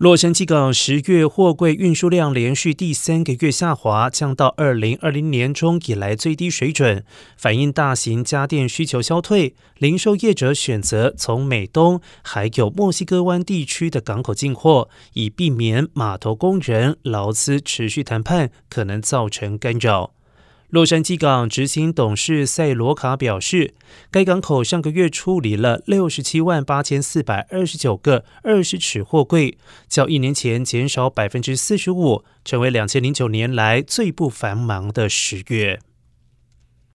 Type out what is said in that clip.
洛杉矶港十月货柜运输量连续第三个月下滑，降到二零二零年中以来最低水准，反映大型家电需求消退。零售业者选择从美东还有墨西哥湾地区的港口进货，以避免码头工人劳资持续谈判可能造成干扰。洛杉矶港执行董事塞罗卡表示，该港口上个月处理了六十七万八千四百二十九个二十尺货柜，较一年前减少百分之四十五，成为两千零九年来最不繁忙的十月。